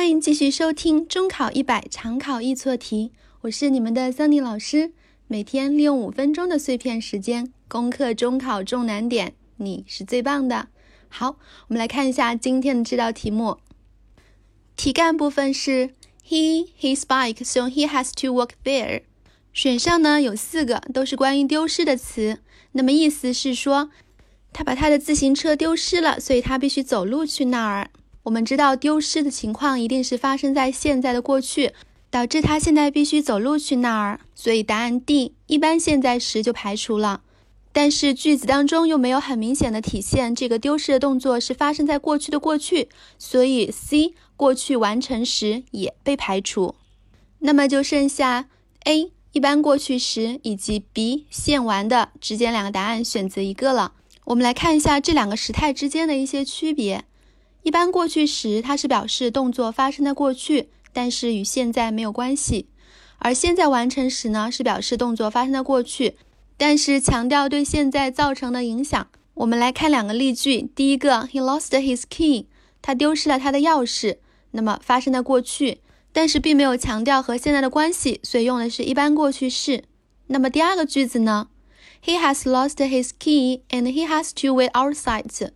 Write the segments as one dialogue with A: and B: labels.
A: 欢迎继续收听中考一百常考易错题，我是你们的桑尼老师。每天利用五分钟的碎片时间攻克中考重难点，你是最棒的。好，我们来看一下今天的这道题目。题干部分是 He his bike, so he has to walk there。选项呢有四个，都是关于丢失的词。那么意思是说，他把他的自行车丢失了，所以他必须走路去那儿。我们知道丢失的情况一定是发生在现在的过去，导致他现在必须走路去那儿，所以答案 D 一般现在时就排除了。但是句子当中又没有很明显的体现这个丢失的动作是发生在过去的过去，所以 C 过去完成时也被排除。那么就剩下 A 一般过去时以及 B 现完的之间两个答案选择一个了。我们来看一下这两个时态之间的一些区别。一般过去时，它是表示动作发生在过去，但是与现在没有关系；而现在完成时呢，是表示动作发生在过去，但是强调对现在造成的影响。我们来看两个例句。第一个，He lost his key，他丢失了他的钥匙。那么发生在过去，但是并没有强调和现在的关系，所以用的是一般过去式。那么第二个句子呢？He has lost his key and he has to wait outside。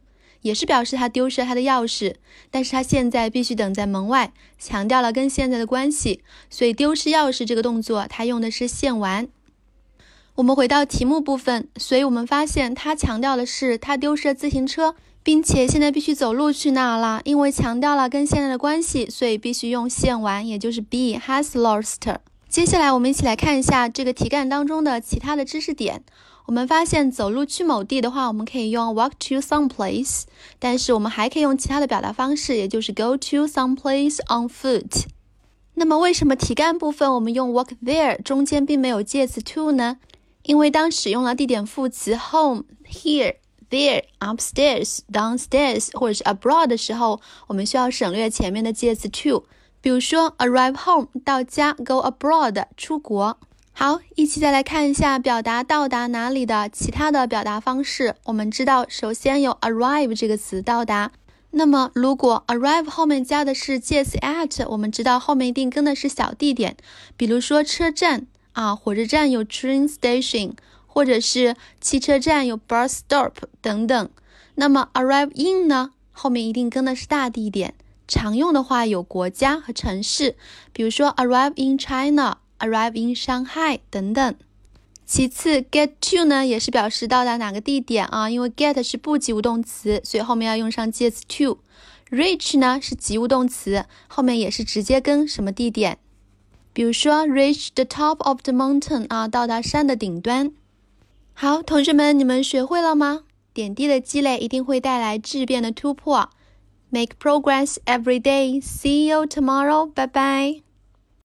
A: 也是表示他丢失了他的钥匙，但是他现在必须等在门外，强调了跟现在的关系，所以丢失钥匙这个动作，他用的是现完。我们回到题目部分，所以我们发现他强调的是他丢失了自行车，并且现在必须走路去那儿了，因为强调了跟现在的关系，所以必须用现完，也就是 B has lost。接下来我们一起来看一下这个题干当中的其他的知识点。我们发现走路去某地的话，我们可以用 walk to some place，但是我们还可以用其他的表达方式，也就是 go to some place on foot。那么为什么题干部分我们用 walk there 中间并没有介词 to 呢？因为当使用了地点副词 home、here、there、upstairs、downstairs 或者是 abroad 的时候，我们需要省略前面的介词 to。比如说 arrive home 到家，go abroad 出国。好，一起再来看一下表达到达哪里的其他的表达方式。我们知道，首先有 arrive 这个词到达。那么，如果 arrive 后面加的是介词 at，我们知道后面一定跟的是小地点，比如说车站啊，火车站有 train station，或者是汽车站有 bus stop 等等。那么 arrive in 呢，后面一定跟的是大地点。常用的话有国家和城市，比如说 arrive in China。Arrive in Shanghai 等等。其次，get to 呢也是表示到达哪个地点啊？因为 get 是不及物动词，所以后面要用上介词 to。Reach 呢是及物动词，后面也是直接跟什么地点。比如说，reach the top of the mountain 啊，到达山的顶端。好，同学们，你们学会了吗？点滴的积累一定会带来质变的突破。Make progress every day. See you tomorrow. Bye bye.